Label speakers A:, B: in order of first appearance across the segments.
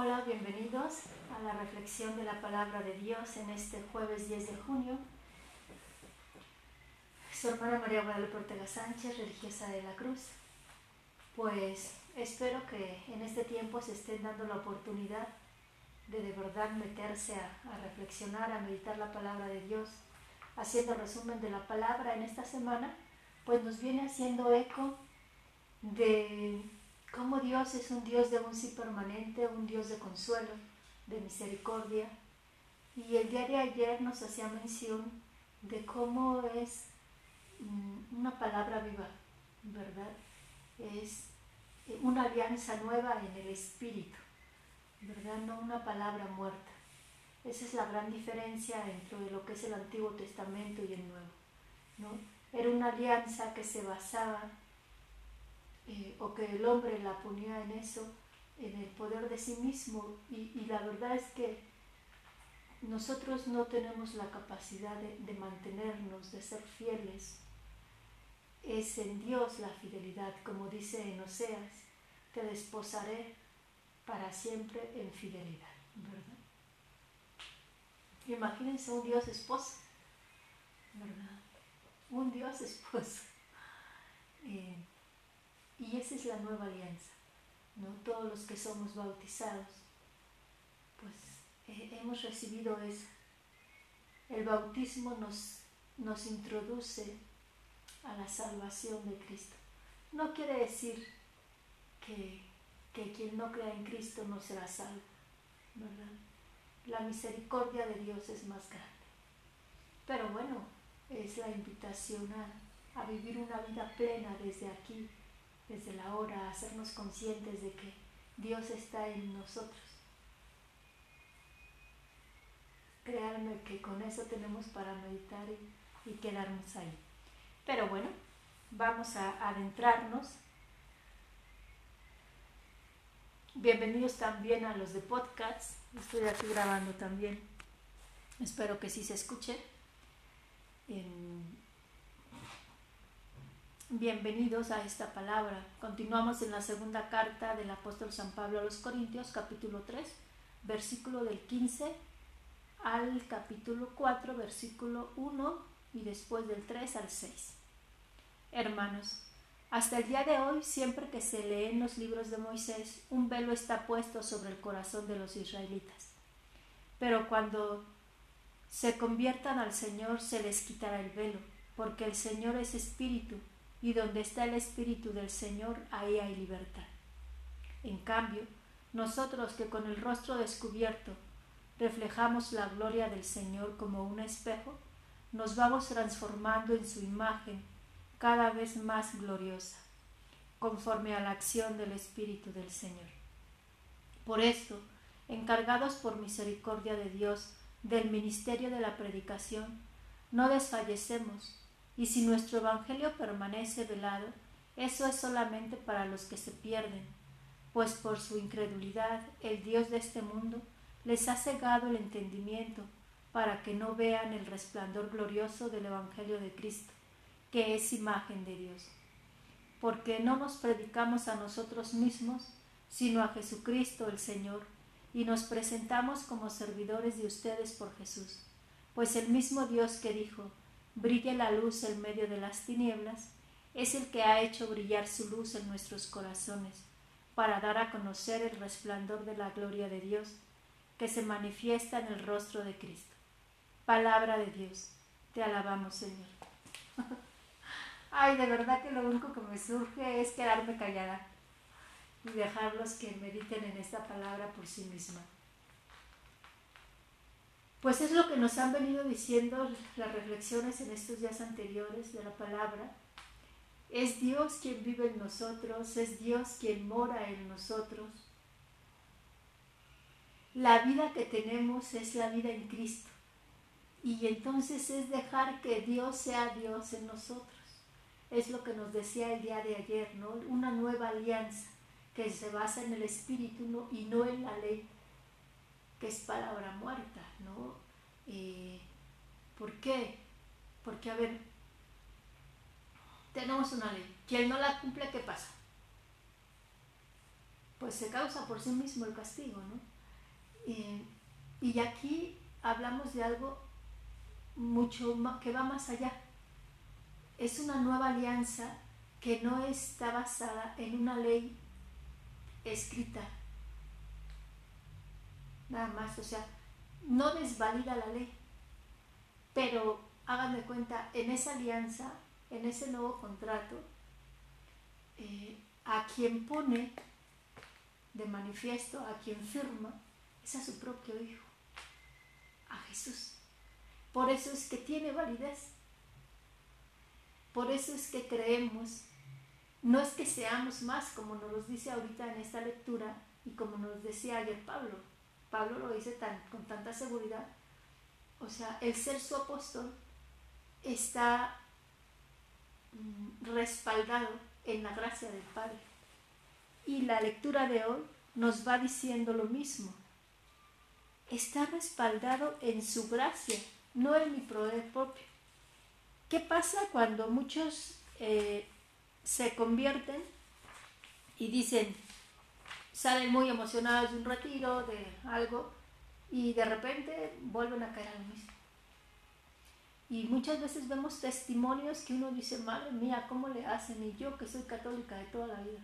A: Hola, bienvenidos a la reflexión de la palabra de Dios en este jueves 10 de junio. Su hermana María Guadalupe Ortega Sánchez, religiosa de la Cruz. Pues espero que en este tiempo se estén dando la oportunidad de de verdad meterse a, a reflexionar, a meditar la palabra de Dios. Haciendo resumen de la palabra en esta semana, pues nos viene haciendo eco de cómo Dios es un Dios de un sí permanente, un Dios de consuelo, de misericordia. Y el día de ayer nos hacía mención de cómo es mm, una palabra viva, ¿verdad? Es una alianza nueva en el espíritu, ¿verdad? No una palabra muerta. Esa es la gran diferencia entre lo que es el Antiguo Testamento y el Nuevo, ¿no? Era una alianza que se basaba eh, o que el hombre la ponía en eso, en el poder de sí mismo. Y, la verdad es que nosotros no tenemos la capacidad de, mantenernos, de ser fieles. Es en Dios la fidelidad, como dice en Oseas, te desposaré para siempre en fidelidad, ¿verdad? Imagínense un Dios esposo, ¿verdad? Un Dios esposo. Eh, y esa es la nueva alianza, ¿no? Todos los que somos bautizados, pues eh, hemos recibido eso. El bautismo nos, nos introduce a la salvación de Cristo. No quiere decir que, que quien no crea en Cristo no será salvo, ¿verdad? La misericordia de Dios es más grande. Pero bueno, es la invitación a, a vivir una vida plena desde aquí desde la hora, hacernos conscientes de que Dios está en nosotros. Créanme que con eso tenemos para meditar y, quedarnos ahí. Pero bueno, vamos a adentrarnos. Bienvenidos también a los de podcast. Estoy aquí grabando también. Espero que sí se escuche. Bienvenidos a esta palabra. Continuamos en la segunda carta del apóstol San Pablo a los Corintios, capítulo 3, versículo del 15 al capítulo 4, versículo 1 y después del 3 al 6. Hermanos, hasta el día de hoy, siempre que se leen los libros de Moisés, un velo está puesto sobre el corazón de los israelitas. Pero cuando se conviertan al Señor, se les quitará el velo, porque el Señor es espíritu y donde está el Espíritu del Señor, ahí hay libertad. En cambio, nosotros que con el rostro descubierto reflejamos la gloria del Señor como un espejo, nos vamos transformando en su imagen cada vez más gloriosa, conforme a la acción del Espíritu del Señor. Por esto, encargados por misericordia de Dios del ministerio de la predicación, no desfallecemos, y si nuestro Evangelio permanece velado, eso es solamente para los que se pierden, pues por su incredulidad el Dios de este mundo les ha cegado el entendimiento para que no vean el resplandor glorioso del Evangelio de Cristo, que es imagen de Dios. Porque no nos predicamos a nosotros mismos, sino a Jesucristo el Señor, y nos presentamos como servidores de ustedes por Jesús, pues el mismo Dios que dijo, brille la luz en medio de las tinieblas, es el que ha hecho brillar su luz en nuestros corazones, para dar a conocer el resplandor de la gloria de Dios, que se manifiesta en el rostro de Cristo. Palabra de Dios, te alabamos Señor. Ay, de verdad que lo único que me surge es quedarme callada y dejarlos que mediten en esta palabra por sí misma. Pues es lo que nos han venido diciendo las reflexiones en estos días anteriores de la palabra. Es Dios quien vive en nosotros, es Dios quien mora en nosotros. La vida que tenemos es la vida en Cristo. Y entonces es dejar que Dios sea Dios en nosotros. Es lo que nos decía el día de ayer, ¿no? Una nueva alianza que se basa en el Espíritu y no en la ley que es palabra muerta, ¿no? Eh, ¿Por qué? Porque, a ver, tenemos una ley. Quien no la cumple, ¿qué pasa? pues se causa por sí mismo el castigo, ¿no? y aquí hablamos de algo mucho que va más allá. Es una nueva alianza que no está basada en una ley escrita. Nada más, o sea, no desvalida la ley. Pero hagan de cuenta, en esa alianza, en ese nuevo contrato, eh, a quien pone de manifiesto, a quien firma, es a su propio Hijo, a Jesús. Por eso es que tiene validez. Por eso es que creemos. No es que seamos más, como nos lo dice ahorita en esta lectura y como nos decía ayer Pablo. Pablo lo dice tan, con tanta seguridad. O sea, el ser su apóstol está mm, respaldado en la gracia del Padre. Y la lectura de hoy nos va diciendo lo mismo. Está respaldado en su gracia, no en mi poder propio. ¿Qué pasa cuando muchos eh, se convierten y dicen, salen muy emocionados de un retiro, de algo, y de repente vuelven a caer al mismo? Y muchas veces vemos testimonios que uno dice, madre mía, ¿cómo le hacen? Y yo que soy católica de toda la vida.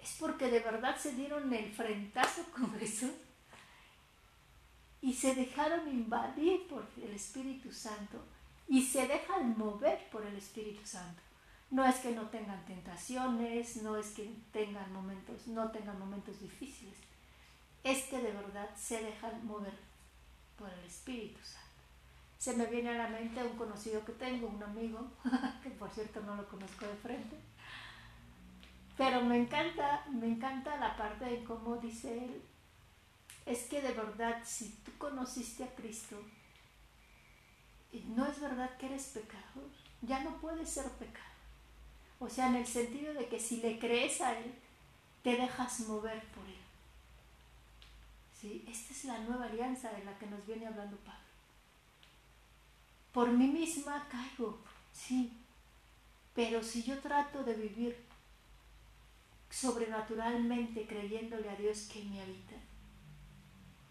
A: Es porque de verdad se dieron el frentazo con Jesús y se dejaron invadir por el Espíritu Santo y se dejan mover por el Espíritu Santo. No es que no tengan tentaciones, no es que tengan momentos, no tengan momentos difíciles, es que de verdad se dejan mover por el Espíritu Santo se me viene a la mente un conocido que tengo, un amigo, que por cierto no lo conozco de frente, pero me encanta, me encanta la parte de cómo dice él, es que de verdad si tú conociste a Cristo, no es verdad que eres pecador, ya no puedes ser pecado. O sea, en el sentido de que si le crees a Él, te dejas mover por Él. ¿Sí? Esta es la nueva alianza de la que nos viene hablando Pablo. Por mí misma caigo, sí, pero si yo trato de vivir sobrenaturalmente creyéndole a Dios que me habita,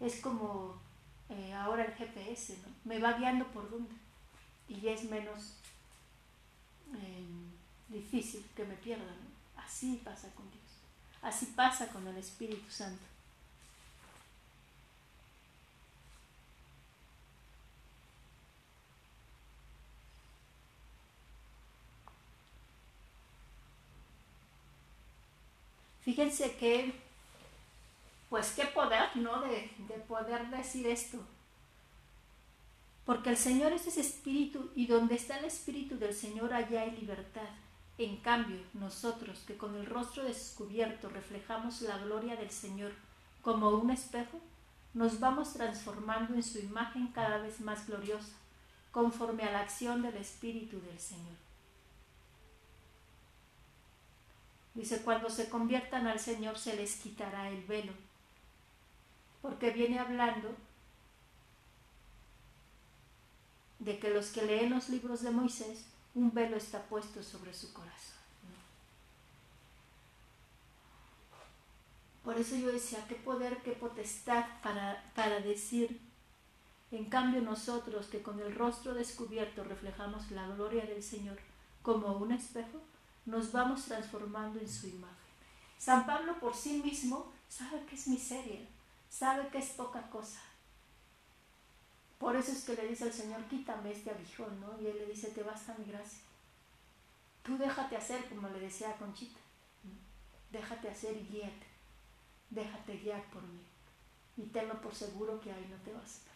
A: es como eh, ahora el GPS, ¿no? Me va guiando por dónde y es menos em, difícil que me pierda, ¿no? Así pasa con Dios, así pasa con el Espíritu Santo. Fíjense que, pues qué poder, ¿no? De, de poder decir esto. Porque el Señor es ese espíritu y donde está el espíritu del Señor allá hay libertad. En cambio, nosotros que con el rostro descubierto reflejamos la gloria del Señor como un espejo, nos vamos transformando en su imagen cada vez más gloriosa, conforme a la acción del Espíritu del Señor. Dice, cuando se conviertan al Señor se les quitará el velo, porque viene hablando de que los que leen los libros de Moisés, un velo está puesto sobre su corazón. Por eso yo decía, qué poder, qué potestad para, para decir, en cambio nosotros que con el rostro descubierto reflejamos la gloria del Señor como un espejo, nos vamos transformando en su imagen. San Pablo por sí mismo sabe que es miseria, sabe que es poca cosa. Por eso es que le dice al Señor, quítame este aguijón, ¿no? Y él le dice, te basta mi gracia. Tú déjate hacer, como le decía a Conchita. Déjate hacer y guíate. Déjate guiar por mí. Y tenlo por seguro que ahí no te vas a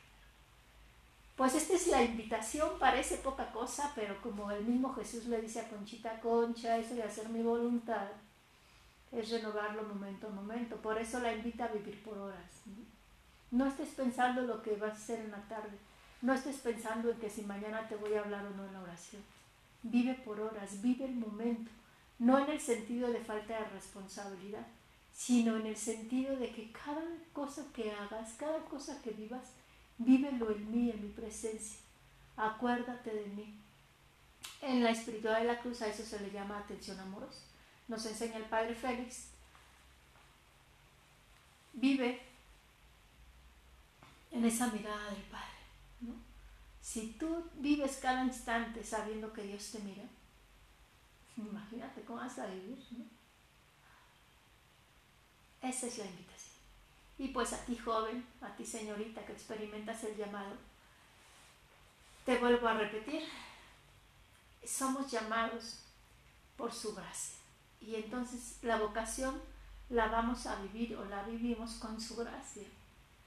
A: pues esta es la invitación, parece poca cosa, pero como el mismo Jesús le dice a Conchita Concha, eso de hacer mi voluntad es renovarlo momento a momento. Por eso la invita a vivir por horas. ¿no? Estés pensando lo que vas a hacer en la tarde. No estés pensando en que si mañana te voy a hablar o no en la oración. Vive por horas, vive el momento. No en el sentido de falta de responsabilidad, sino en el sentido de que cada cosa que hagas, cada cosa que vivas, vívelo en mí, en mi presencia. Acuérdate de mí. En la espiritualidad de la cruz a eso se le llama atención amorosa. Nos enseña el Padre Félix vive en esa mirada del Padre. Si tú vives cada instante sabiendo que Dios te mira, imagínate cómo vas a vivir. Esa es la invitación. Y pues a ti joven, a ti señorita que experimentas el llamado, te vuelvo a repetir, somos llamados por su gracia. Y entonces la vocación la vamos a vivir o la vivimos con su gracia.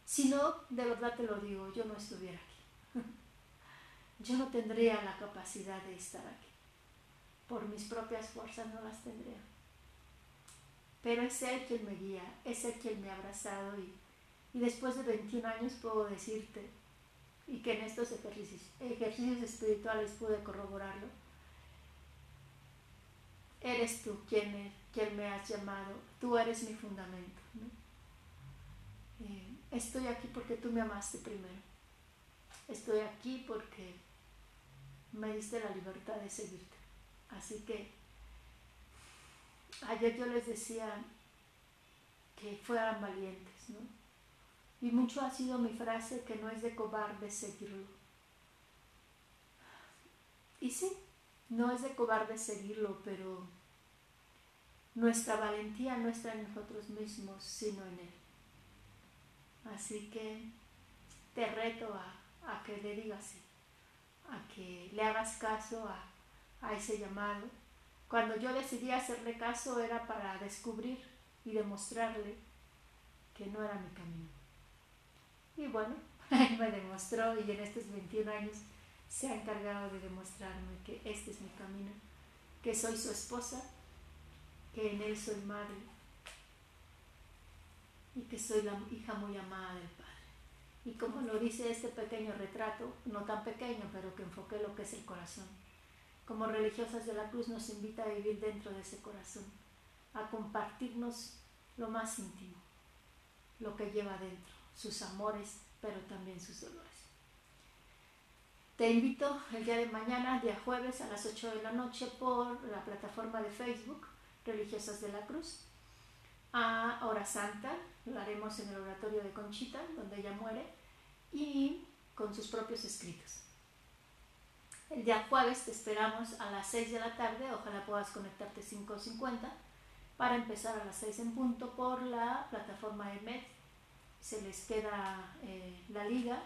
A: Si no, de verdad te lo digo, yo no estuviera aquí. yo no tendría la capacidad de estar aquí. Por mis propias fuerzas no las tendría. Pero es Él quien me guía, es Él quien me ha abrazado y, y después de 21 años puedo decirte, y que en estos ejercicios, ejercicios espirituales pude corroborarlo, eres tú quien, quien me has llamado, tú eres mi fundamento. Estoy aquí porque tú me amaste primero. Estoy aquí porque me diste la libertad de seguirte. Así que ayer yo les decía que fueran valientes, ¿no? Y mucho ha sido mi frase que no es de cobarde seguirlo. Y sí, no es de cobarde seguirlo, pero nuestra valentía no está en nosotros mismos, sino en Él. Así que te reto a, que le digas sí, a que le hagas caso a, ese llamado. Cuando yo decidí hacerle caso era para descubrir y demostrarle que no era mi camino. Y bueno, me demostró y en estos 21 años se ha encargado de demostrarme que este es mi camino, que soy su esposa que en Él soy madre y que soy la hija muy amada del Padre. Y como lo dice este pequeño retrato, no tan pequeño, pero que enfoque lo que es el corazón. Como religiosas de la cruz nos invita a vivir dentro de ese corazón, a compartirnos lo más íntimo, lo que lleva dentro, sus amores, pero también sus dolores. Te invito el día de mañana, día jueves a las 8 de la noche, por la plataforma de Facebook religiosas de la cruz. A Hora Santa, lo haremos en el oratorio de Conchita, donde ella muere, y con sus propios escritos. El día jueves te esperamos a las 6 de la tarde, ojalá puedas conectarte 5.50 para empezar a las 6 en punto por la plataforma de MED. Se les queda eh, la liga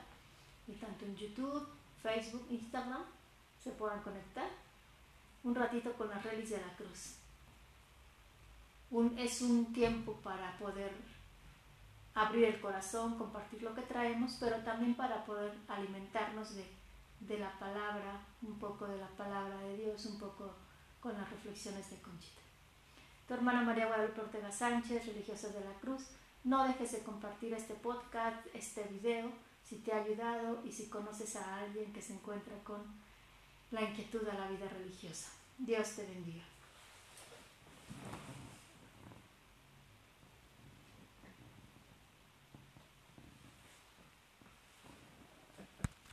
A: y tanto en YouTube, Facebook, Instagram se puedan conectar un ratito con las relis de la cruz es un tiempo para poder abrir el corazón, compartir lo que traemos, pero también para poder alimentarnos de, de la palabra, un poco de la palabra de Dios, un poco con las reflexiones de Conchita. Tu hermana María Guadalupe Ortega Sánchez, religiosa de la Cruz, no dejes de compartir este podcast, este video, si te ha ayudado y si conoces a alguien que se encuentra con la inquietud de la vida religiosa. Dios te bendiga.